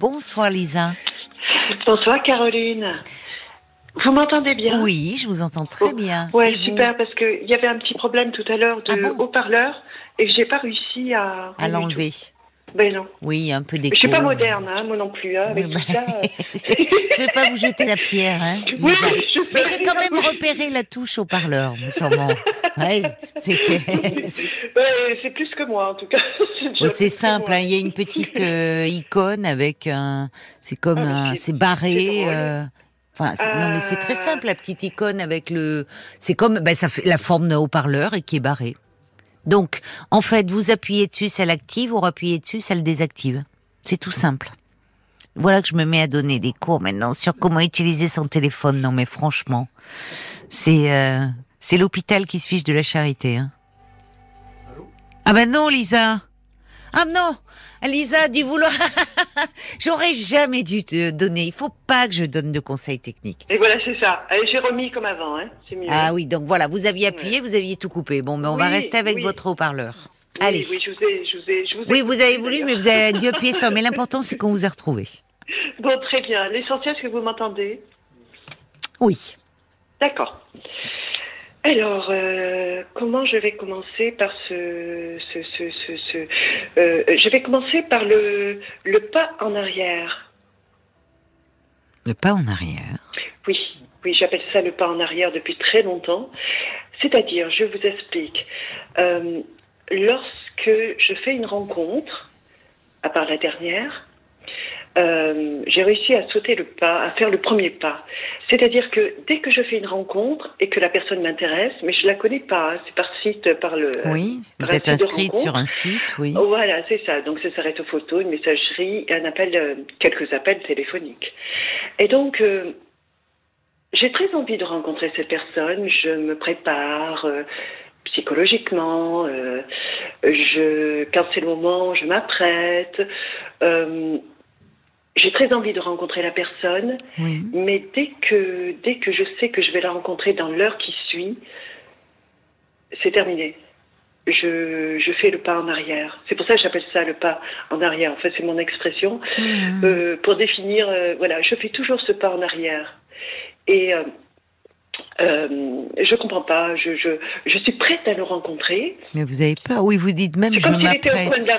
Bonsoir Lisa. Bonsoir Caroline. Vous m'entendez bien? Oui, je vous entends très bien. Ouais, Et vous super, parce qu'il y avait un petit problème tout à l'heure de Ah bon? haut-parleur et que j'ai pas réussi à. À l'enlever. Ben non. Oui, un peu d'écho. Je suis pas moderne, hein, moi non plus, hein, avec Oui, tout bah, ça. euh. je vais pas vous jeter la pierre, hein. Oui, Lisa. je Mais j'ai quand même repéré la touche au parleur, nous sûrement. Ouais, c'est c'est- Ouais, plus que moi en tout cas. C'est Oh, c'est simple, hein, il y a une petite euh, icône avec un, c'est comme Ah, un, c'est- barré. euh, Enfin, non mais c'est très Ah. simple la petite icône avec le, c'est comme, ben ça fait la forme d'un haut-parleur et qui est barré. Donc, en fait, vous appuyez dessus, ça l'active, vous appuyez dessus, ça le désactive. C'est tout simple. Voilà que je me mets à donner des cours maintenant sur comment utiliser son téléphone. Non mais franchement, c'est euh, c'est l'hôpital qui se fiche de la charité. Hein. Ah ben non, Lisa. Ah non, Lisa, du vouloir. J'aurais jamais dû te donner. Il faut pas que je donne de conseils techniques. Et voilà, c'est ça. J'ai remis comme avant, hein. C'est mieux. Ah oui, donc voilà, vous aviez appuyé, vous aviez tout coupé. Bon, mais on va rester avec oui. votre haut-parleur. Oui, Allez. Oui, je vous ai, je vous ai, je vous ai Oui, vous avez voulu, mais vous avez dû appuyer sur. Mais l'important, c'est qu'on vous a retrouvé. Bon, très bien. L'essentiel, c'est que vous m'entendez. Oui. D'accord. Alors, euh, comment je vais commencer par ce... ce, ce, ce, ce- euh, je vais commencer par le, le pas en arrière. Le pas en arrière. Oui, oui, j'appelle ça le pas en arrière depuis très longtemps. C'est-à-dire, je vous explique, euh, lorsque je fais une rencontre, à part la dernière, euh, j'ai réussi à sauter le pas, à faire le premier pas. C'est-à-dire que dès que je fais une rencontre et que la personne m'intéresse, mais je la connais pas, hein, c'est par site, par le. Oui, vous par êtes inscrite sur un site, oui. Voilà, c'est ça. Donc ça s'arrête aux photos, une messagerie, un appel, euh, quelques appels téléphoniques. Et donc, euh, j'ai très envie de rencontrer cette personne. Je me prépare psychologiquement. euh, je, quand c'est le moment, je m'apprête. Euh, j'ai très envie de rencontrer la personne, Oui. mais dès que, dès que je sais que je vais la rencontrer dans l'heure qui suit, c'est terminé. Je, je fais le pas en arrière. C'est pour ça que j'appelle ça le pas en arrière. En fait, c'est mon expression Mhm. euh, pour définir. euh, voilà, je fais toujours ce pas en arrière. Et euh, euh, je comprends pas. Je, je, je suis prête à le rencontrer. Mais vous avez peur. Oui, vous dites même je m'apprête.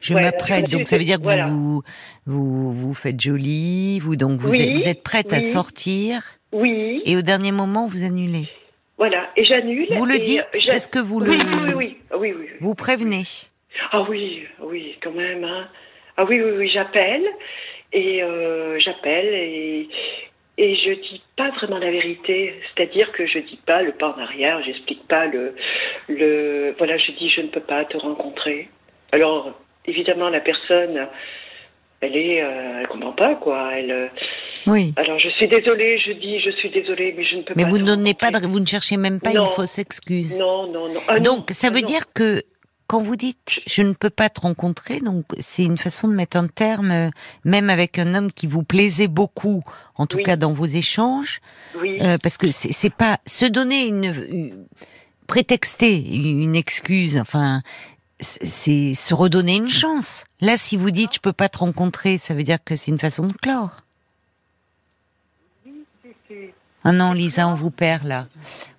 Je m'apprête. Donc ça veut dire que voilà. vous, vous vous faites jolie, vous donc vous Oui, êtes, vous êtes prête à sortir Oui, et au dernier moment vous annulez. voilà. Et j'annule. Vous le dites Est-ce que vous le Oui, oui, oui, oui. Oui, oui, oui. vous prévenez Ah oui, oui, quand même. Hein. Ah oui, oui, oui, j'appelle et euh, j'appelle et et je dis pas vraiment la vérité, c'est-à-dire que je dis pas le pas en arrière, j'explique pas le le voilà, je dis je ne peux pas te rencontrer. Alors évidemment la personne elle est euh, elle comprend pas quoi, elle euh, Oui. alors je suis désolée, je dis je suis désolée mais je ne peux Mais pas vous te ne donnez pas, de, vous ne cherchez même pas Non. une fausse excuse. Non, non, non. Ah, non. Donc ça Ah, veut dire que quand vous dites je ne peux pas te rencontrer, donc c'est une façon de mettre un terme, euh, même avec un homme qui vous plaisait beaucoup, en tout Oui. cas dans vos échanges, Oui. euh, parce que c'est pas se donner une, une- prétexter une excuse, enfin c'est- c'est se redonner une chance. Là, si vous dites je peux pas te rencontrer, ça veut dire que c'est une façon de clore. Ah non, Lisa, on vous perd là.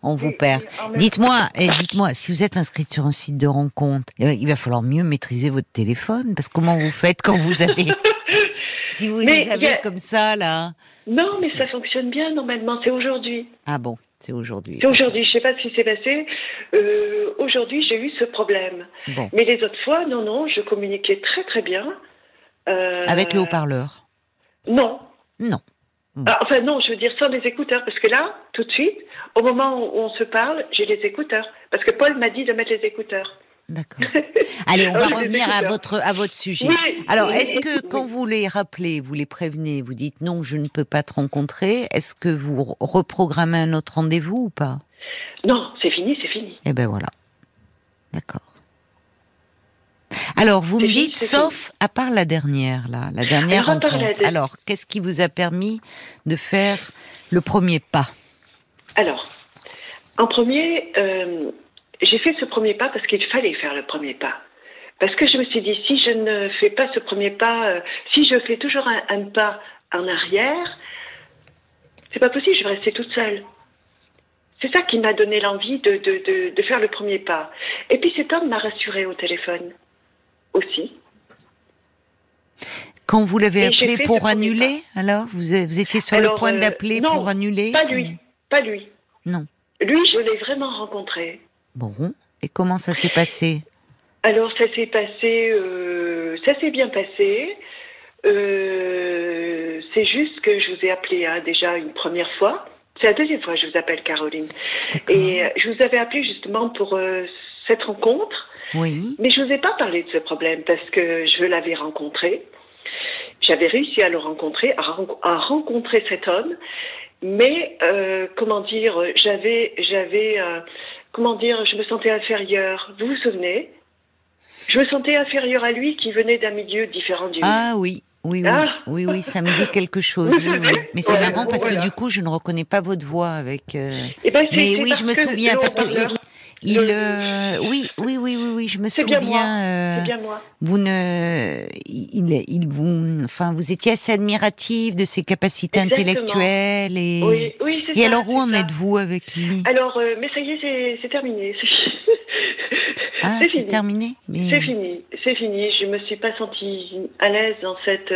On vous perd. Dites-moi, eh, dites-moi, si vous êtes inscrite sur un site de rencontre, eh ben, il va falloir mieux maîtriser votre téléphone, parce que comment vous faites quand vous avez, si vous Mais les avez a- comme ça là. Non, mais ça fonctionne bien normalement, c'est aujourd'hui. Ah bon, c'est aujourd'hui. C'est aujourd'hui, je sais pas ce qui s'est passé. Euh, aujourd'hui, j'ai eu ce problème. Bon, Mais les autres fois, non, non, je communiquais très très bien. Euh, avec le haut-parleur? Non. Non. Ah, enfin non, je veux dire sans les écouteurs, parce que là, tout de suite, au moment où on se parle, j'ai les écouteurs. Parce que Paul m'a dit de mettre les écouteurs. D'accord. Allez, on Ah va oui, revenir à votre à votre sujet. Oui, Alors, est-ce que oui. quand vous les rappelez, vous les prévenez, vous dites non, je ne peux pas te rencontrer, est-ce que vous re- reprogrammez un autre rendez-vous ou pas? Non, c'est fini, c'est fini. Eh ben voilà. D'accord. Alors, vous me dites, sauf à part la dernière, là, la dernière Alors, la qu'est-ce qui vous a permis de faire le premier pas? Alors, en premier, euh, j'ai fait ce premier pas parce qu'il fallait faire le premier pas. Parce que je me suis dit, si je ne fais pas ce premier pas, euh, si je fais toujours un, un pas en arrière, c'est pas possible, je vais rester toute seule. C'est ça qui m'a donné l'envie de, de, de, de faire le premier pas. Et puis cet homme m'a rassurée au téléphone aussi. Quand vous l'avez appelé pour annuler, alors vous, vous étiez sur le point euh, d'appeler pour annuler Pas lui, pas lui. Non. Lui, je l'ai vraiment rencontré. Bon. Et comment ça s'est passé Alors ça s'est passé, euh, ça s'est bien passé. Euh, c'est juste que je vous ai appelé hein, déjà une première fois. C'est la deuxième fois que je vous appelle Caroline. Et je vous avais appelé justement pour euh, cette rencontre, Oui. mais je vous ai pas parlé de ce problème parce que je l'avais rencontré. J'avais réussi à le rencontrer, à, ren- à rencontrer cet homme, mais euh, comment dire, j'avais, j'avais, euh, comment dire, je me sentais inférieure. Vous vous souvenez? Je me sentais inférieure à lui qui venait d'un milieu différent du mien. Ah oui. Oui, oui, Ah. oui, oui, ça me dit quelque chose. oui, oui. Mais c'est Ouais, marrant parce voilà. que du coup, je ne reconnais pas votre voix avec. euh, Eh ben, Mais oui, je me souviens parce que il, le- euh, oui, oui, oui, oui, oui, je me bien souviens. moi, euh, bien moi. vous ne, il, il vous, enfin, vous étiez assez admiratif de ses capacités Exactement. intellectuelles et. Oui, oui, c'est Et ça, alors où en êtes-vous avec lui? Alors, euh, mais ça y est, c'est- c'est terminé. Ah, c'est terminé. Mais C'est fini, c'est fini. Je me suis pas sentie à l'aise dans cette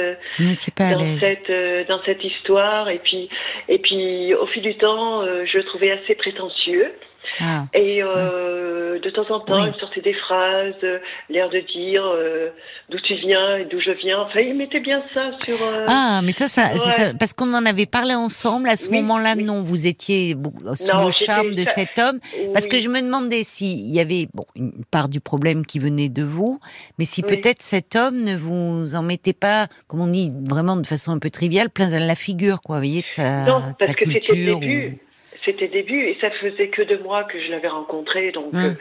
pas dans cette euh, dans cette histoire et puis et puis au fil du temps, euh, je le trouvais assez prétentieux Ah, et euh, de temps en temps, Oui. il sortait des phrases, euh, l'air de dire euh, d'où tu viens et d'où je viens. Enfin, il mettait bien ça sur. euh, Ah, mais ça, ça, c'est Ouais. ça, parce qu'on en avait parlé ensemble. À ce Oui, moment-là, non, vous étiez sous Non, le charme de cet homme. Parce que je me demandais s'il y avait bon une part du problème qui venait de vous, mais si peut-être cet homme ne vous en mettait pas, comme on dit vraiment de façon un peu triviale, plein la figure, quoi, vous voyez, de sa, Non, de parce sa que c'était le culture. début. C'était début et ça faisait que deux mois que je l'avais rencontré, donc Hum. euh,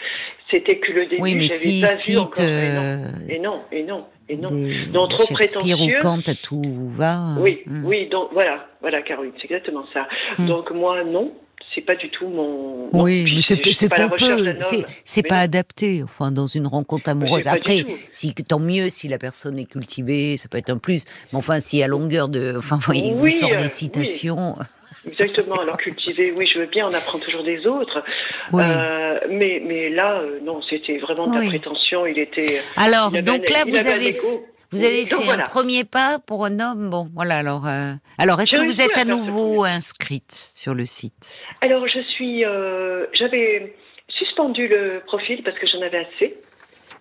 c'était que le début. Oui, mais si pas si vu encore. Et non, et non, et non, et non. des Donc, trop prétentieux. ou Kant à tout va. Oui, hum. oui, donc voilà, voilà, Caroline, c'est exactement ça. Hum. Donc moi, non, c'est pas du tout mon. Oui, mais c'est pas d'un c'est pas non. adapté. Enfin, dans une rencontre amoureuse. Après, si tant mieux si la personne est cultivée, ça peut être un plus. Mais enfin, si à longueur de, enfin, vous voyez, vous Oui, sort euh, des oui. Exactement. Alors cultiver, oui, je veux bien, on apprend toujours des autres. Oui. Euh, mais mais là, euh, non, c'était vraiment de la Oui. prétention. Il était. Alors, il donc un- là, vous avez, vous avez Donc fait voilà. un premier pas pour un homme. Bon, voilà. Alors, euh, alors, est-ce que vous êtes à nouveau inscrite sur le site? Alors, je suis. euh, J'avais suspendu le profil parce que j'en avais assez.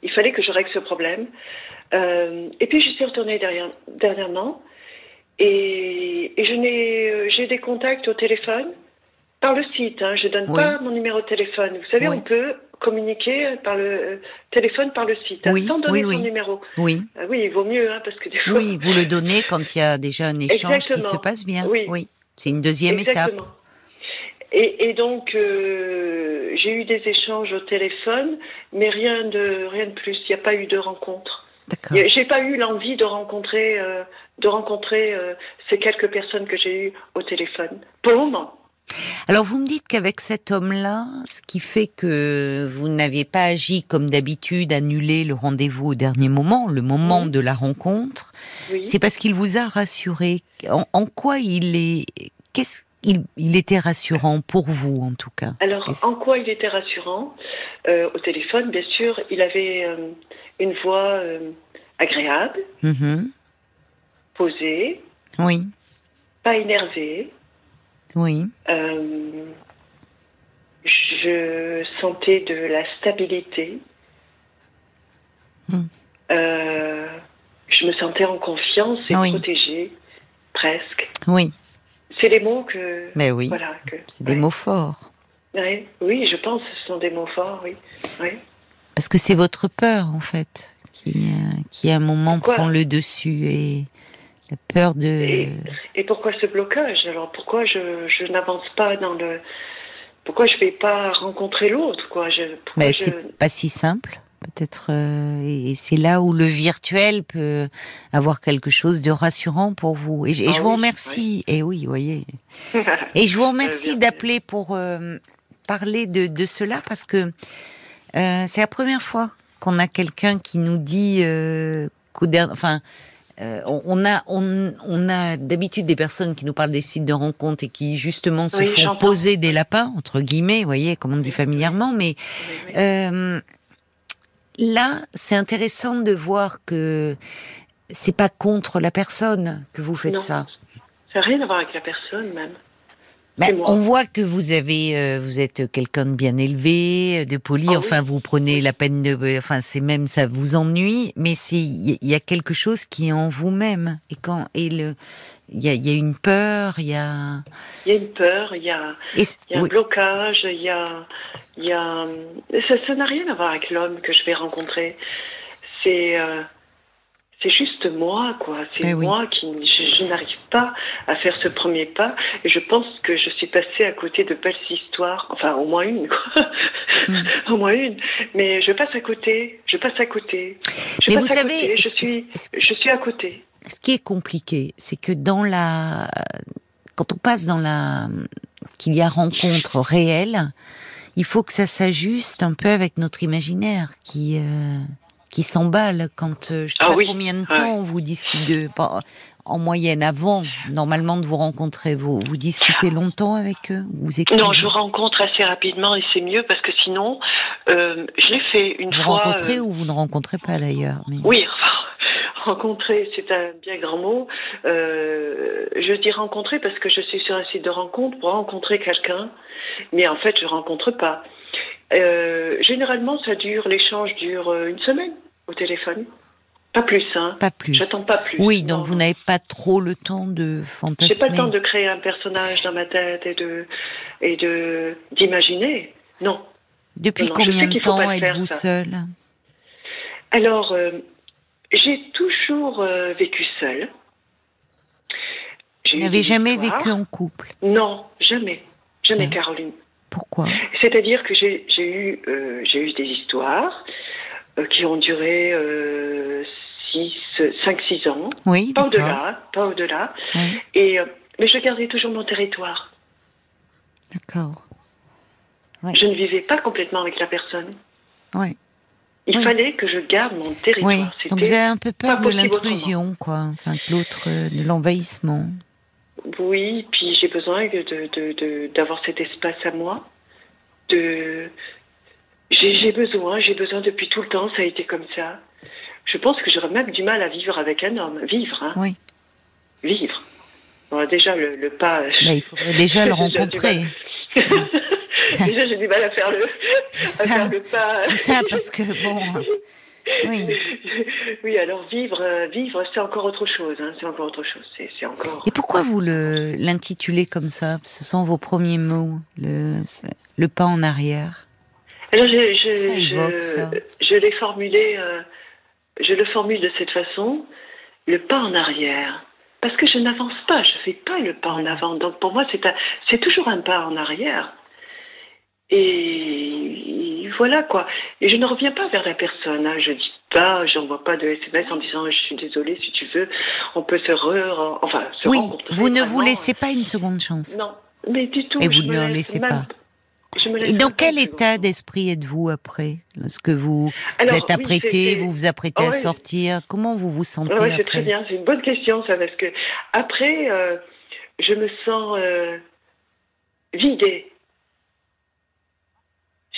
Il fallait que je règle ce problème. Euh, et puis, je suis retournée derrière, dernièrement. Et, et je n'ai, j'ai des contacts au téléphone par le site. Hein, je donne Oui. pas mon numéro de téléphone. Vous savez, Oui. on peut communiquer par le euh, téléphone par le site, hein, Oui, sans donner son numéro. Oui, Ah oui, il vaut mieux, hein, parce que des fois. oui. Vous le donnez quand il y a déjà un échange qui se passe bien. Oui. C'est une deuxième étape. Et, et donc, euh, j'ai eu des échanges au téléphone, mais rien de, rien de plus. Il n'y a pas eu de rencontre. J'ai pas eu l'envie de rencontrer, euh, de rencontrer euh, ces quelques personnes que j'ai eues au téléphone. Pour le moment. Alors vous me dites qu'avec cet homme-là, ce qui fait que vous n'aviez pas agi comme d'habitude, annulé le rendez-vous au dernier moment, le moment Oui. de la rencontre, Oui. c'est parce qu'il vous a rassuré. En, en quoi il est Qu'est-ce il, il était rassurant pour vous en tout cas Alors, en quoi il était rassurant Euh, Au téléphone, bien sûr, il avait euh, une voix euh, agréable, Mhm. posée, Oui, pas énervée. oui, je sentais de la stabilité. Euh, je me sentais en confiance et Oui. protégée, presque. oui. C'est les mots que. Mais oui, Voilà. Que, c'est des ouais. mots forts. Ouais. Oui, je pense que ce sont des mots forts, oui. Oui. Parce que c'est votre peur en fait qui, euh, qui à un moment Pourquoi prend le dessus et la peur de. Et, et pourquoi ce blocage? Alors pourquoi je, je n'avance pas dans le. Pourquoi je vais pas rencontrer l'autre quoi? Je, Mais je- c'est pas si simple, peut-être. euh, et c'est là où le virtuel peut avoir quelque chose de rassurant pour vous. Et, je- et Ah je vous oui, remercie. Et oui, vous voyez. Et je vous remercie d'appeler pour euh, parler de, de cela parce que euh, c'est la première fois qu'on a quelqu'un qui nous dit euh, enfin, euh, on a, on, on a d'habitude des personnes qui nous parlent des sites de rencontres et qui justement se Oui, font poser des lapins entre guillemets, vous voyez, comme on dit familièrement, mais euh, là, c'est intéressant de voir que c'est pas contre la personne que vous faites Non. ça. Ça n'a rien à voir avec la personne, même. Ben, on voit que vous avez, euh, vous êtes quelqu'un de bien élevé, de poli. Ah oui. enfin, vous prenez la peine de, euh, enfin, c'est même ça vous ennuie, mais c'est, il y, y a quelque chose qui est en vous-même. Et quand, et le, il y a, il y a une peur, il y a. Il y a une peur, il y a, y un oui. blocage, il y a. Il y a ça n'a rien à voir avec l'homme que je vais rencontrer. C'est. euh, c'est juste moi, quoi. C'est Eh oui. moi qui. Je, je n'arrive pas à faire ce premier pas. Et je pense que je suis passée à côté de belles histoires. Enfin, au moins une, quoi. Mm. au moins une. Mais je passe à côté. Je passe à côté. Je Mais passe vous à savez, côté. Je suis, je suis à côté. Ce qui est compliqué, c'est que dans la, quand on passe dans la, qu'il y a rencontre réelle, il faut que ça s'ajuste un peu avec notre imaginaire qui, euh, qui s'emballe quand, euh, je sais Ah pas oui, combien de ouais. temps vous discutez, en moyenne avant, normalement de vous rencontrer, vous, vous discutez longtemps avec eux, vous écrivez. Non, je rencontre assez rapidement et c'est mieux parce que sinon, euh, je l'ai fait une vous fois. rencontrez euh, ou vous ne rencontrez pas d'ailleurs. Mais... Oui, enfin, rencontrer, c'est un bien grand mot. Euh, je dis rencontrer parce que je suis sur un site de rencontre pour rencontrer quelqu'un, mais en fait, je rencontre pas. Euh, généralement, ça dure, l'échange dure euh, une semaine au téléphone. Pas plus, hein. Pas plus. J'attends pas plus. Oui, Non. donc vous n'avez pas trop le temps de fantasmer. J'ai pas le temps de créer un personnage dans ma tête et de et de d'imaginer. Non. Depuis Non, combien de temps êtes-vous ça. seul Alors, euh, j'ai toujours euh, vécu seule. Vous n'avez jamais vécu en couple? Non, jamais. Jamais, Tiens. Caroline. Pourquoi? C'est-à-dire que j'ai eu, euh, eu des histoires euh, qui ont duré 5-6 ans. Oui, Pas au-delà, pas au-delà. Oui, Et, euh, mais je gardais toujours mon territoire. d'accord. Je ne vivais pas complètement avec la personne. Oui. Il Oui. fallait que je garde mon territoire. Oui. Donc vous avez un peu peur de l'intrusion, quoi. Enfin, de l'autre, euh, de l'envahissement. Oui, puis j'ai besoin de, de, de- d'avoir cet espace à moi. De, j'ai, besoin, j'ai besoin depuis tout le temps, ça a été comme ça. Je pense que j'aurais même du mal à vivre avec un homme. Vivre, hein. Oui. Vivre. Bon, déjà, le, le pas. Là, il faudrait déjà le rencontrer. déjà, j'ai du mal à faire le, à Ça, faire le pas. C'est ça, parce que bon. Oui. Oui, alors vivre, euh, vivre, c'est encore autre chose. Hein, c'est encore autre chose. C'est, encore. Et pourquoi vous le l'intitulez comme ça? Ce sont vos premiers mots, le le pas en arrière. Alors, je, je, Ça évoque, ça. je l'ai formulé, euh, je le formule de cette façon, le pas en arrière. Parce que je n'avance pas, je fais pas le pas en avant. Donc pour moi, c'est toujours un pas en arrière. Et voilà quoi. Et je ne reviens pas vers la personne. Hein. Je dis pas, j'envoie pas de SMS en disant je suis désolée si tu veux, on peut se re, enfin se Oui, rencontrer. vous ne vous laissez pas une seconde chance. Non, mais du tout. Et vous ne leur laisse laissez même- pas. je me laisse Et dans quel état d'esprit êtes-vous après Lorsque vous Alors, êtes oui, apprêté, vous vous apprêtez à sortir, comment vous vous sentez Ouais, c'est après? très bien, c'est une bonne question ça, parce que après, euh, je me sens euh, vidée.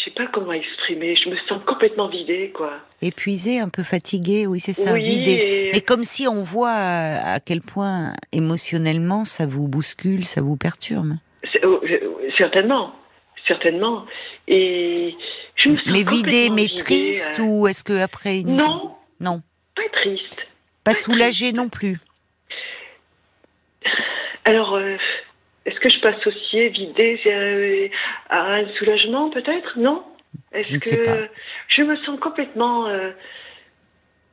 Sais pas comment exprimer, je me sens complètement vidée, quoi. Épuisé, un peu fatigué, oui, c'est ça, oui, vidé. et- Mais comme si on voit à quel point émotionnellement ça vous bouscule, ça vous perturbe. oh, certainement, certainement. Et je me sens Mais vidé, complètement mais vidée, triste euh, ou est-ce que après une... Non, non, pas triste. pas soulagé non plus. Alors, euh, est-ce que je peux associer vidée euh, à un soulagement peut-être? Non? Est-ce que sais pas. je me sens complètement euh,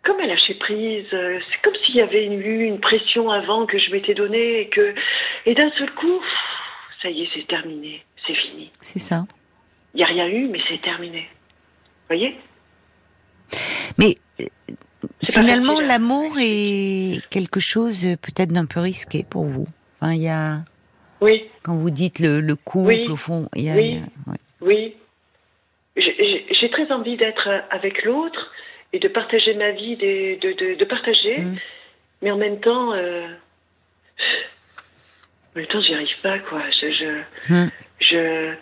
comme à lâcher prise? C'est comme s'il y avait eu une pression avant que je m'étais donnée et que et d'un seul coup, ça y est, c'est terminé, c'est fini. C'est ça. Il n'y a rien eu, mais c'est terminé. Vous voyez? Mais finalement, l'amour est quelque chose euh, peut-être d'un peu risqué pour vous. Enfin, il y a quand vous dites le, le couple, Oui. au fond, il y a, Oui. a- ouais. Oui. J'ai très envie d'être avec l'autre et de partager ma vie, de, de, de, partager, mm. mais en même temps, euh, en même temps, j'y arrive pas, quoi. Je, je, mm. je,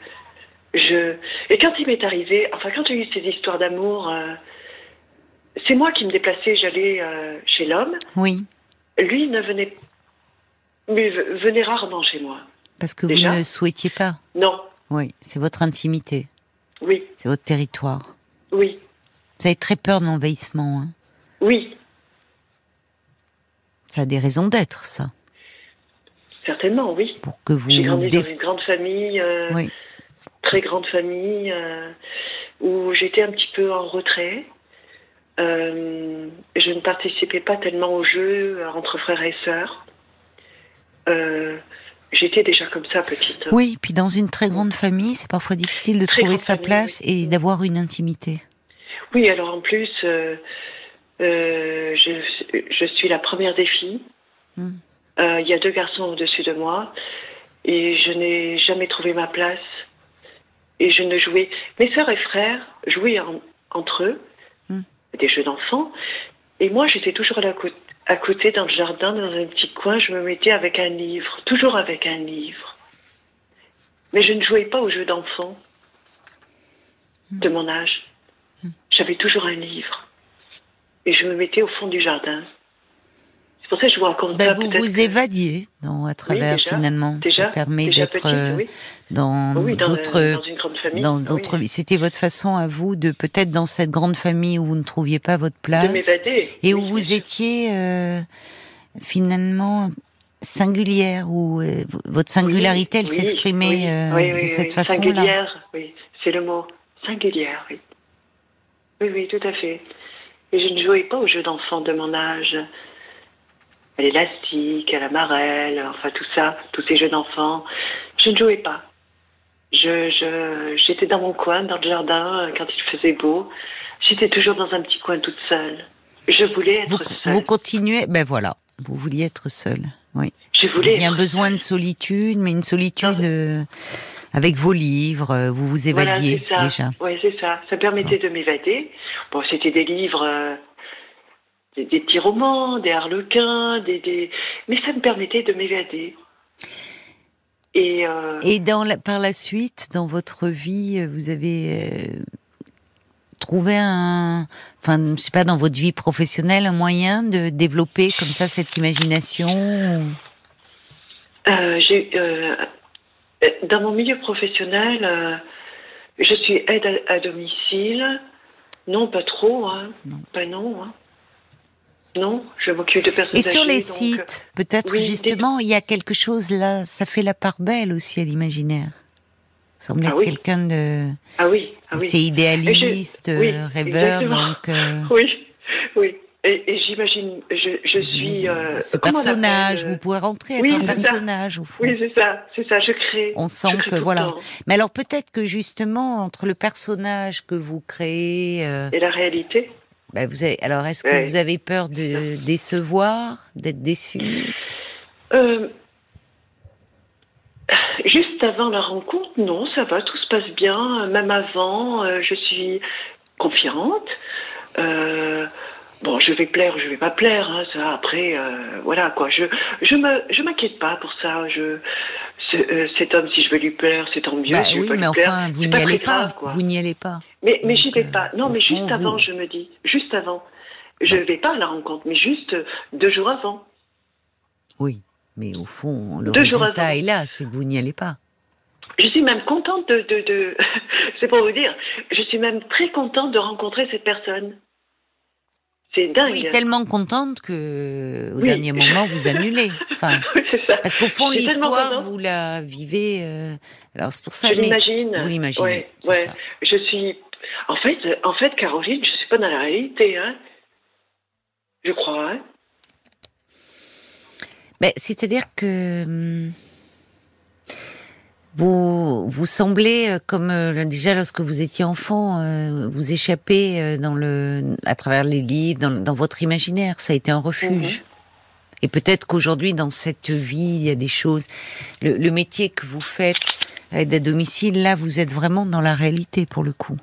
je, et quand il m'est arrivé, enfin, quand j'ai eu ces histoires d'amour, euh, c'est moi qui me déplaçais, j'allais euh, chez l'homme. Oui. Lui ne venait, mais venait rarement chez moi. Parce que vous ne souhaitiez pas. Non. Oui, c'est votre intimité. Oui. C'est votre territoire. Oui. Vous avez très peur de l'envahissement. Hein oui. Ça a des raisons d'être, ça. Certainement, oui. Pour que vous. J'ai grandi dans une grande famille, euh, oui. très grande famille, euh, où j'étais un petit peu en retrait. Euh, je ne participais pas tellement au jeu entre frères et sœurs. J'étais déjà comme ça petite. Oui, puis dans une très grande famille, c'est parfois difficile de trouver sa place et d'avoir une intimité. Oui, alors en plus, euh, euh, je, je, suis la première des filles. Hmm. Euh, il y a deux garçons au-dessus de moi et je n'ai jamais trouvé ma place. Et je ne jouais. Mes sœurs et frères jouaient entre eux hmm. des jeux d'enfants. Et moi, j'étais toujours à, à côté dans le jardin, dans un petit coin. Je me mettais avec un livre, toujours avec un livre. Mais je ne jouais pas aux jeux d'enfants de mon âge j'avais toujours un livre. Et je me mettais au fond du jardin. C'est pour ça que je vous raconte ben Vous vous évadiez dans, à travers finalement. ça permet d'être euh, dans d'autres dans d'autres. C'était votre façon à vous de peut-être dans cette grande famille où vous ne trouviez pas votre place et où vous étiez euh, finalement singulière où euh, votre singularité elle s'exprimait de cette façon-là. Singulière, oui, c'est le mot singulière, oui. Oui, oui, tout à fait. Et je ne jouais pas aux jeux d'enfants de mon âge. À l'élastique, à la marelle, enfin tout ça, tous ces jeux d'enfants. Je ne jouais pas. Je, j'étais dans mon coin, dans le jardin, quand il faisait beau. J'étais toujours dans un petit coin toute seule. Je voulais être seule. Vous continuez, ben voilà, vous vouliez être seule, oui. Je voulais. Il y a un besoin de solitude, mais une solitude euh, avec vos livres, euh, vous vous évadiez déjà. Oui, c'est ça. Ça permettait de m'évader. Bon, c'était des livres, euh, des, petits romans, des harlequins, des, mais ça me permettait de m'évader. Et, euh... Et dans par la suite, dans votre vie, vous avez euh, trouvé un, enfin, je sais pas, dans votre vie professionnelle, un moyen de développer comme ça cette imagination. J'ai euh, dans mon milieu professionnel, euh, je suis aide à, domicile. Non, pas trop, hein. Non. Pas non. Hein. Non, je m'occupe de personnes Et sur les sites, peut-être justement, il y a quelque chose là, ça fait la part belle aussi à l'imaginaire. Vous semblez ah quelqu'un de. Ah oui, ah oui. C'est idéaliste, rêveur, donc. Euh, oui, oui. Et, j'imagine, je, je, suis. Euh, ce personnage, vous pouvez rentrer être un personnage au fond. Oui, c'est ça, c'est ça, je crée. On sent que voilà. Mais alors peut-être que justement entre le personnage que vous créez euh, et la réalité. Bah vous avez, alors est-ce que vous avez peur de décevoir, d'être déçu? Euh, Juste avant la rencontre, non, ça va, tout se passe bien. Même avant, euh, je suis confiante. Euh, Bon, je vais plaire, je vais pas plaire, hein, ça. Après, voilà quoi. Je je me je m'inquiète pas pour ça. Je cet homme, si je veux lui plaire, c'est tant mieux. Bah si oui, je mais enfin, vous n'y allez pas. Vous n'y allez pas. Mais mais j'y vais pas. Non, mais juste avant, je me dis, juste avant. Je vais pas à la rencontre, mais juste deux jours avant. Oui, mais au fond, le résultat est là, c'est que vous n'y allez pas. Je suis même contente de, de, de... c'est pour vous dire, je suis même très contente de rencontrer cette personne. C'est dingue. Oui, tellement contente que au dernier moment vous annulez. Enfin, parce qu'au fond l'histoire vous la vivez. Euh, alors c'est pour ça. Je l'imagine. Vous l'imaginez. Ouais, Je suis. En fait, en fait, Caroline, je suis pas dans la réalité, hein. Je crois. Hein. Ben, c'est-à-dire que. Hum, vous, vous semblez, euh, comme euh, déjà lorsque vous étiez enfant, euh, vous échapper dans le, à travers les livres, dans, dans votre imaginaire. Ça a été un refuge. Mhm. Et peut-être qu'aujourd'hui, dans cette vie, il y a des choses. Le, le métier que vous faites, à domicile, là, vous êtes vraiment dans la réalité pour le coup.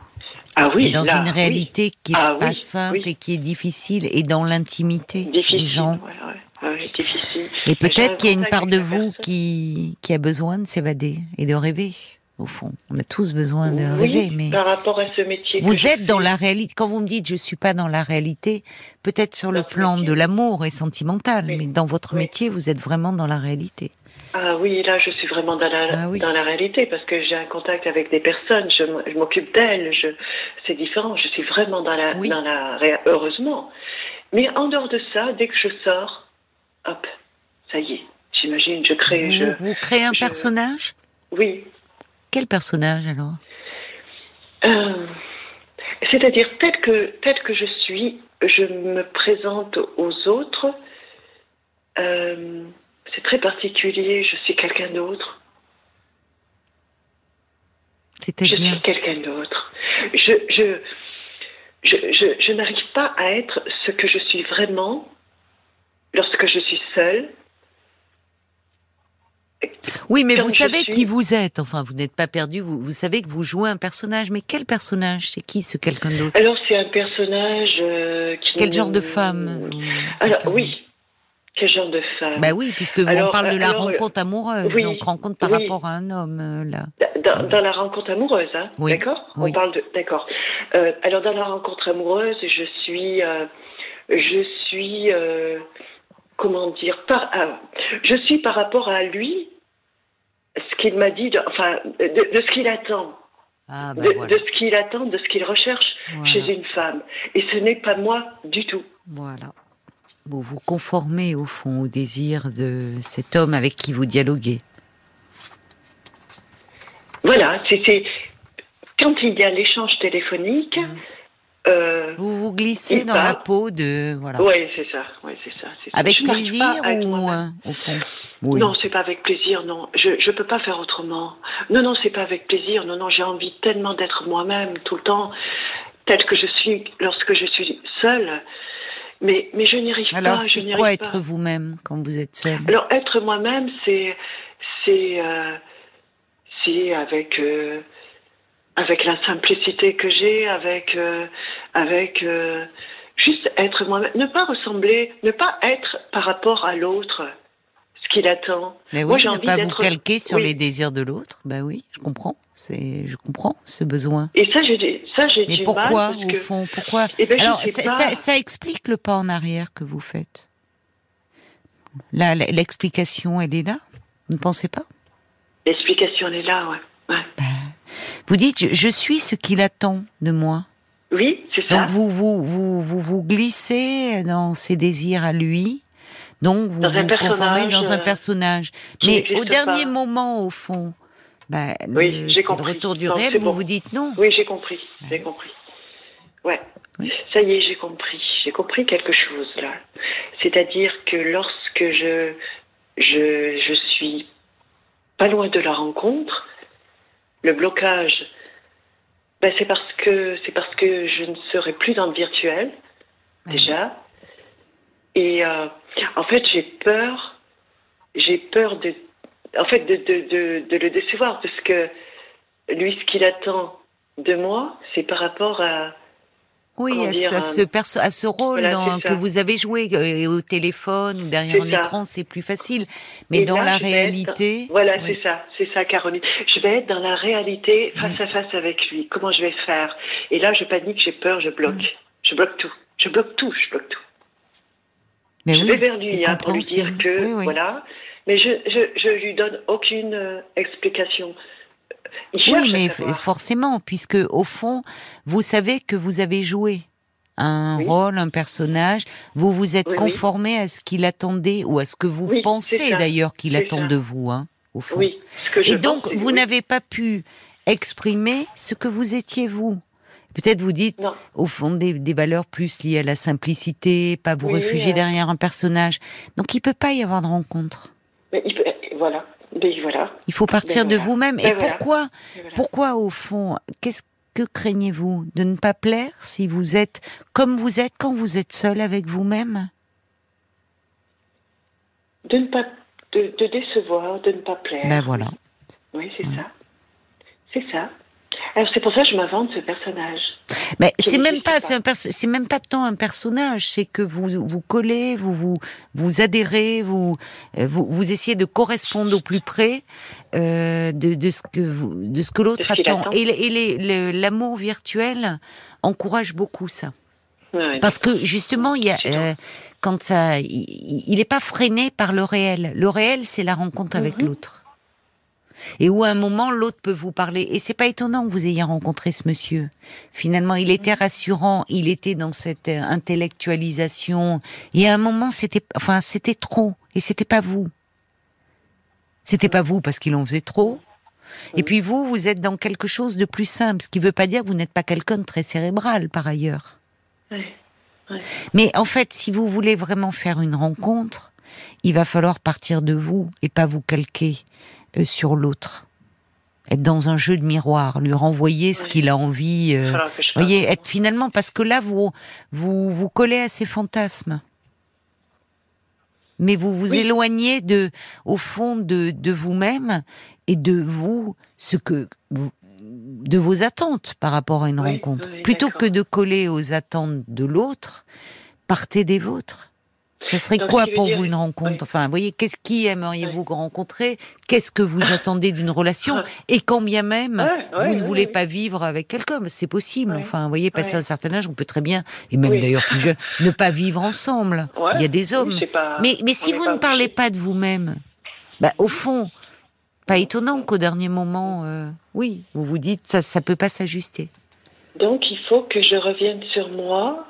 Ah oui, et dans là, une oui. réalité qui est Ah pas oui, simple et qui est difficile et dans l'intimité des gens. ouais, ouais. Ah difficile. Et peut-être qu'il y a une part de vous personne. qui, qui a besoin de s'évader et de rêver, au fond. On a tous besoin de oui, rêver, mais par rapport à ce métier. vous êtes dans la réalité. Quand vous me dites je suis pas dans la réalité, peut-être sur le plan métier. de l'amour et sentimental, Oui. mais dans votre Oui. métier, vous êtes vraiment dans la réalité. Ah oui, là, je suis vraiment dans la, Ah oui. dans la réalité parce que j'ai un contact avec des personnes, je, m'occupe d'elles, je, c'est différent, je suis vraiment dans la, Oui. dans la, heureusement. Mais en dehors de ça, dès que je sors, hop, ça y est, j'imagine, je crée, Vous, je, vous créez un je- personnage? Oui. Quel personnage alors? Euh, c'est-à-dire, tel que, tel que je suis, je me présente aux autres, euh, c'est très particulier, je suis quelqu'un d'autre. Je suis quelqu'un d'autre. Je, je, je, je, je n'arrive pas à être ce que je suis vraiment lorsque je suis seule. Oui, mais Comme vous savez suis. qui vous êtes. Enfin, vous n'êtes pas perdu. Vous, vous savez que vous jouez un personnage. Mais quel personnage? C'est qui ce quelqu'un d'autre? Alors, c'est un personnage euh, qui. Quel genre de femme? Alors, oui. Quel genre de femme? Bah oui, puisque vous Alors, on parle de la alors, rencontre amoureuse, oui, donc rencontre par oui. rapport à un homme euh, là. Dans, dans la rencontre amoureuse, hein Oui, D'accord? On parle de. D'accord. Euh, alors, dans la rencontre amoureuse, je suis. euh, je suis. euh, comment dire par, ah, Je suis par rapport à lui, ce qu'il m'a dit, de, enfin, de, de ce qu'il attend. Ah bah de, voilà. de ce qu'il attend, de ce qu'il recherche Voilà. chez une femme. Et ce n'est pas moi du tout. Voilà. Vous vous conformez au fond au désir de cet homme avec qui vous dialoguez. Voilà, c'était. Quand il y a l'échange téléphonique. Mm. Euh, Vous vous glissez dans la peau de voilà. Oui, c'est ça. Ouais, c'est ça. Avec Je plaisir ou euh, au fond? Oui. Non, c'est pas avec plaisir, non. Je je peux pas faire autrement. Non, non, c'est pas avec plaisir. Non, non, j'ai envie tellement d'être moi-même tout le temps, tel que je suis lorsque je suis seule. Mais mais je n'y arrive Alors pas. N'y quoi être vous-même quand vous êtes seul Alors être moi-même, c'est c'est euh, c'est avec avec la simplicité que j'ai, avec euh, avec euh, juste être moi-même, ne pas ressembler, ne pas être par rapport à l'autre ce qu'il attend. Mais Moi, oui, j'ai ne envie pas vous calquer sur oui. les désirs de l'autre. Ben oui, je comprends. C'est, je comprends ce besoin. Et ça, j'ai ça j'ai Mais du pourquoi, mal au que fond, pourquoi Eh ben, Alors, ça, pas. ça- ça explique le pas en arrière que vous faites. Là, l'explication, elle est là. Vous ne pensez pas? L'explication elle est là, ouais. ouais. Vous dites, je, je suis ce qu'il attend de moi. Oui, c'est ça. Donc vous vous, vous vous vous glissez dans ses désirs à lui. Donc vous Dans vous conformez dans un euh, personnage. Mais au dernier pas. moment, au fond, bah, Oui, le- j'ai c'est le compris. retour du Non, réel. Vous bon. vous dites non. Oui, j'ai compris, j'ai compris. Ouais. Oui. Ça y est, j'ai compris. J'ai compris quelque chose là. C'est-à-dire que lorsque je, je, je suis pas loin de la rencontre, le blocage, ben c'est parce que c'est parce que je ne serai plus dans le virtuel Ouais. déjà. Et euh, en fait, j'ai peur. J'ai peur de, en fait, de, de, de, de le décevoir parce que lui, ce qu'il attend de moi, c'est par rapport à Oui, comment à, dire, ce- à euh, ce perso- à ce rôle voilà, dans- c'est que vous avez joué euh, au téléphone ou derrière un ça. écran, c'est plus facile. Mais Et dans là, la être réalité, Voilà, oui. c'est ça, c'est ça, Caroline. Je vais être dans la réalité, face à face avec lui. Comment je vais faire? Et là, je panique, j'ai peur, je bloque. Je bloque tout. Je bloque tout, je bloque tout. mais je vais vers lui hein, pour lui dire que, voilà. Mais je, je, je lui donne aucune euh, explication. Oui, mais forcément, puisque au fond, vous savez que vous avez joué un Oui. rôle, un personnage, vous vous êtes Oui, oui. conformé à ce qu'il attendait ou à ce que vous pensez d'ailleurs qu'il attend ça. de vous, hein, au fond. Oui, ce que je Et donc, pense, vous n'avez pas pu exprimer ce que vous étiez vous. Peut-être vous dites, Non. au fond, des, des valeurs plus liées à la simplicité, pas vous réfugier euh. derrière un personnage. Donc, il peut pas y avoir de rencontre. Mais il peut- voilà. Voilà. Il faut partir de voilà. vous-même. Ben Et voilà. pourquoi voilà. Pourquoi, au fond, qu'est-ce que craignez-vous De ne pas plaire si vous êtes comme vous êtes quand vous êtes seul avec vous-même? De ne pas de, de décevoir, de ne pas plaire. Ben voilà. Oui, c'est Ouais. ça. C'est ça. Alors c'est pour ça que je m'invente ce personnage. Mais c'est même pas, pas. c'est même pas tant un personnage, c'est que vous vous collez, vous vous vous adhérez, vous euh, vous, vous essayez de correspondre au plus près euh, de, de ce que vous, de ce que l'autre attend. attend. Et, l'amour virtuel encourage beaucoup ça, Ouais, parce que justement il y a euh, quand ça, il il est pas freiné par le réel. Le réel, c'est la rencontre avec Mhm. l'autre. Et où à un moment l'autre peut vous parler. Et c'est pas étonnant que vous ayez rencontré ce monsieur. Finalement, il était rassurant, il était dans cette euh, intellectualisation. Et à un moment, c'était, enfin, c'était trop. Et c'était pas vous. C'était pas vous parce qu'il en faisait trop. Et puis vous, vous êtes dans quelque chose de plus simple, ce qui veut pas dire que vous n'êtes pas quelqu'un de très cérébral par ailleurs. Mais en fait, si vous voulez vraiment faire une rencontre, il va falloir partir de vous et pas vous calquer sur l'autre. Être dans un jeu de miroir, lui renvoyer ce qu'il a envie. euh, voyez, être finalement parce que là vous vous vous collez à ses fantasmes. Mais vous vous Oui. éloignez de, au fond, de, de vous-même et de vous, ce que vous, de vos attentes par rapport à une Oui, rencontre. Plutôt que de coller aux attentes de l'autre, partez des vôtres. Ça serait Donc, quoi ce pour dire- vous une rencontre? Oui. Enfin, vous voyez, qu'est-ce qui aimeriez-vous rencontrer? Qu'est-ce que vous attendez d'une relation? Ouais. Et quand bien même ouais, vous ne voulez pas vivre avec quelqu'un, c'est possible. Enfin, vous voyez, passer un certain âge, on peut très bien, et même d'ailleurs plus jeune, ne pas vivre ensemble. Il y a des hommes. pas- mais, si vous ne parlez pas de vous-même, bah, au fond, pas étonnant qu'au dernier moment, euh, oui, vous vous dites ça, ça peut pas s'ajuster. Donc il faut que je revienne sur moi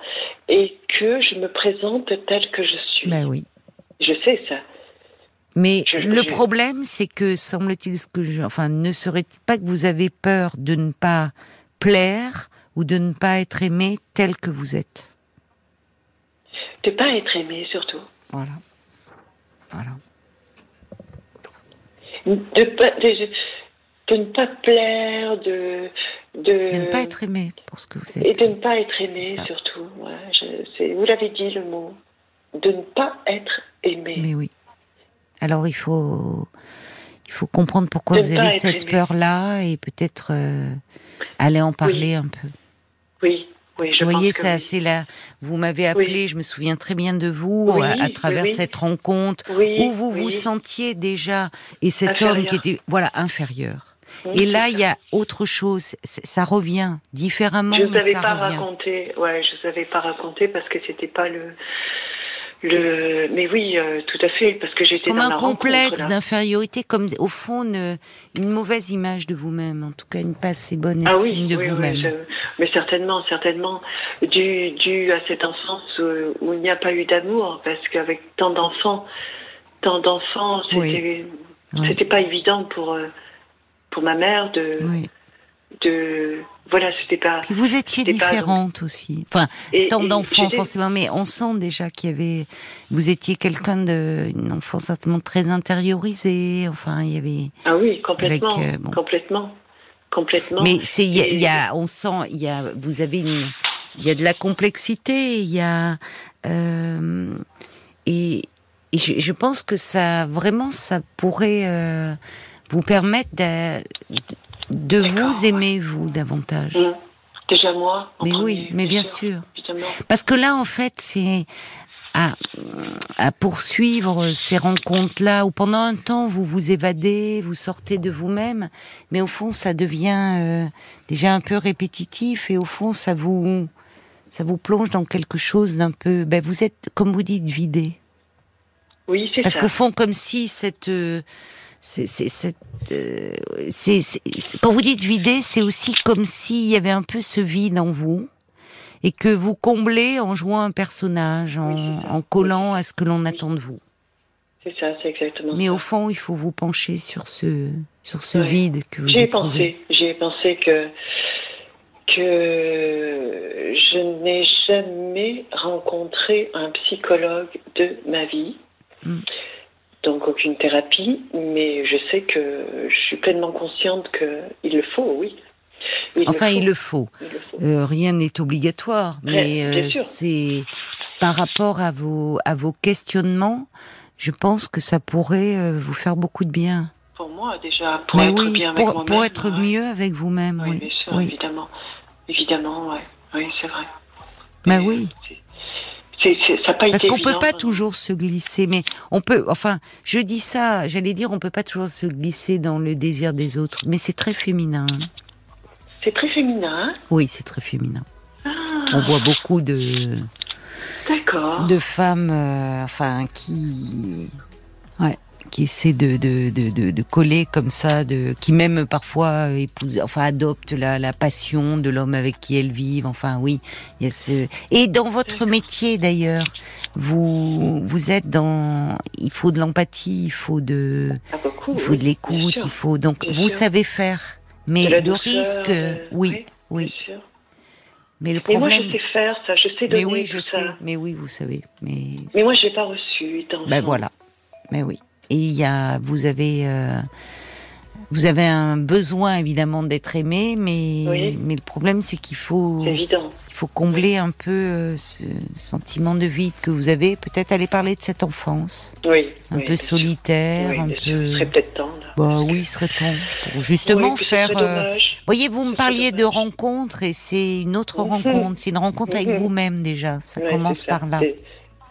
et que je me présente telle que je suis. Ben oui. Je sais ça. Mais Je- le je- problème, c'est que semble-t-il, ce que je, enfin, ne serait-il pas que vous avez peur de ne pas plaire ou de ne pas être aimé tel que vous êtes? De pas être aimé surtout. Voilà. Voilà. De, pas, de, de ne pas plaire, de, de, De ne pas être aimé pour ce que vous êtes. et de ne pas être aimé surtout. Ouais, je- vous l'avez dit le mot. De ne pas être aimé. Mais oui. Alors il faut, il faut comprendre pourquoi De vous avez cette aimé. peur-là et peut-être euh, aller en parler un peu. Oui, oui, je vous voyez, ça, oui. c'est là. Vous m'avez appelé, je me souviens très bien de vous Oui, à, travers cette rencontre où vous vous sentiez déjà et cet homme qui était voilà inférieur. Oui, Et là, il y a autre chose. Ça revient différemment, Je ne savais ça pas revient. raconter. Ouais, je savais pas raconter parce que c'était pas le le. Mais oui, euh, tout à fait, parce que j'étais Comme dans un la complexe d'infériorité, comme au fond une, une mauvaise image de vous-même, en tout cas une pas assez bonne Ah estime oui, de oui, oui, vous-même. je- mais certainement, certainement, dû, dû à cette enfance où, où il n'y a pas eu d'amour, parce qu'avec tant d'enfants, tant d'enfants, c'était, Oui. Oui. c'était pas évident pour euh, pour ma mère de, Oui. de, voilà, c'était pas. Puis vous étiez pas différente aussi. Enfin, Et- tant d'enfants forcément, mais on sent déjà qu'il y avait, vous étiez quelqu'un de, une enfant certainement très intériorisée. Enfin, il y avait. Ah oui, complètement, Avec, euh, bon. complètement, complètement. Mais c'est, il y, a- y on sent, il y a, vous avez une, il y a de la complexité, il y a, euh, et, et je, je pense que ça, vraiment, ça pourrait euh, vous permettre de, vous aimer vous davantage. Hum. Déjà moi. en Mais premier, oui, mais bien sûr. Parce que là, en fait, c'est à, à poursuivre ces rencontres-là où pendant un temps vous vous évadez, vous sortez de vous-même, mais au fond ça devient euh, déjà un peu répétitif et au fond ça vous ça vous plonge dans quelque chose d'un peu. Ben vous êtes, comme vous dites, vidé. Oui, c'est Parce ça. qu'au fond, comme si cette euh, c'est c'est cette euh, c'est quand vous dites vidé, c'est aussi comme s'il y avait un peu ce vide en vous et que vous comblez en jouant un personnage, en, collant à ce que l'on attend de vous. C'est ça, c'est exactement Mais ça. au fond, il faut vous pencher sur ce sur ce Ouais. vide que vous J'y ai éprouvez. pensé. J'y ai pensé que que je n'ai jamais rencontré un psychologue de ma vie. Mm. Donc aucune thérapie, mais je sais que je suis pleinement consciente que il le faut, oui. Il Enfin, le faut. il le faut. Il le faut. Euh, rien n'est obligatoire, mais euh, c'est par rapport à vos à vos questionnements, je pense que ça pourrait euh, vous faire beaucoup de bien. Pour moi, déjà, pour être bien avec. Pour être ouais. mieux avec vous-même, oui. bien sûr, évidemment. Évidemment, ouais. oui, c'est vrai. Mais ça pas Parce qu'on peut pas toujours se glisser, mais on peut. Enfin, je dis ça, j'allais dire, on peut pas toujours se glisser dans le désir des autres, mais c'est très féminin. C'est très féminin. Hein oui, c'est très féminin. Ah. On voit beaucoup de. D'accord. De femmes, euh, enfin, qui. Ouais qui essaie de, de, de, de, coller comme ça, de, qui même parfois épouse, enfin adopte la, la passion de l'homme avec qui elles vivent. Enfin oui, il y a ce... et dans votre métier d'ailleurs, vous vous êtes dans, il faut de l'empathie, il faut de, ah, il faut de l'écoute, il faut donc vous savez faire, mais le risque, euh, oui, oui. Mais le problème. Mais moi, je sais faire ça, je sais donner mais oui, je ça. sais. Mais oui, vous savez. Mais, mais moi, je l'ai pas reçu. Ben voilà. Mais oui. Et il y a, vous avez, euh, vous avez un besoin évidemment d'être aimé, mais, mais le problème c'est qu'il faut, il faut combler un peu euh, ce sentiment de vide que vous avez. Peut-être aller parler de cette enfance, oui, un peu solitaire, un peu. Serait peut-être temps. Bah oui, serait temps pour justement faire. Euh... Voyez, vous me parliez de rencontres et c'est une autre rencontre. C'est une rencontre avec vous-même déjà. Ça commence par là.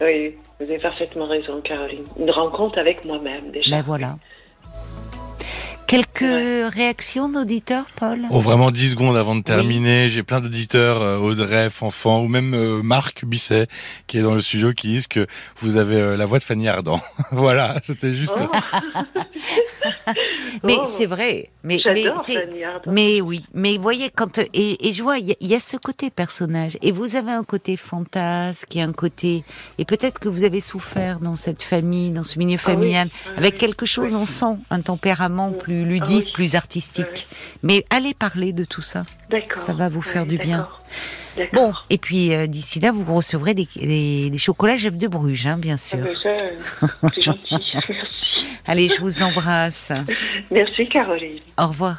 Oui, vous avez parfaitement raison, Caroline. Une rencontre avec moi-même, déjà. Ben voilà. Quelques réactions d'auditeurs, Paul? Oh, vraiment 10 secondes avant de terminer. J'ai plein d'auditeurs, euh, Audrey, Fanfan, ou même euh, Marc Bisset, qui est dans le studio, qui disent que vous avez euh, la voix de Fanny Ardant. voilà, c'était juste... Oh. mais oh. c'est vrai. Mais, mais, mais, oui, mais vous voyez, quand... Et, et je vois, il y, a ce côté personnage. Et vous avez un côté fantasque, et un côté... Et peut-être que vous avez souffert dans cette famille, dans ce milieu ah familial, avec quelque chose, on sent un tempérament plus ludique, ah plus artistique. Mais allez parler de tout ça. Ça va vous faire du bien. Bon, et puis euh, d'ici là, vous recevrez des, des, chocolats Jeff de Bruges, hein, bien sûr. Ah, c'est gentil. Merci. Allez, je vous embrasse. Merci Caroline. Au revoir.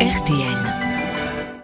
RTL.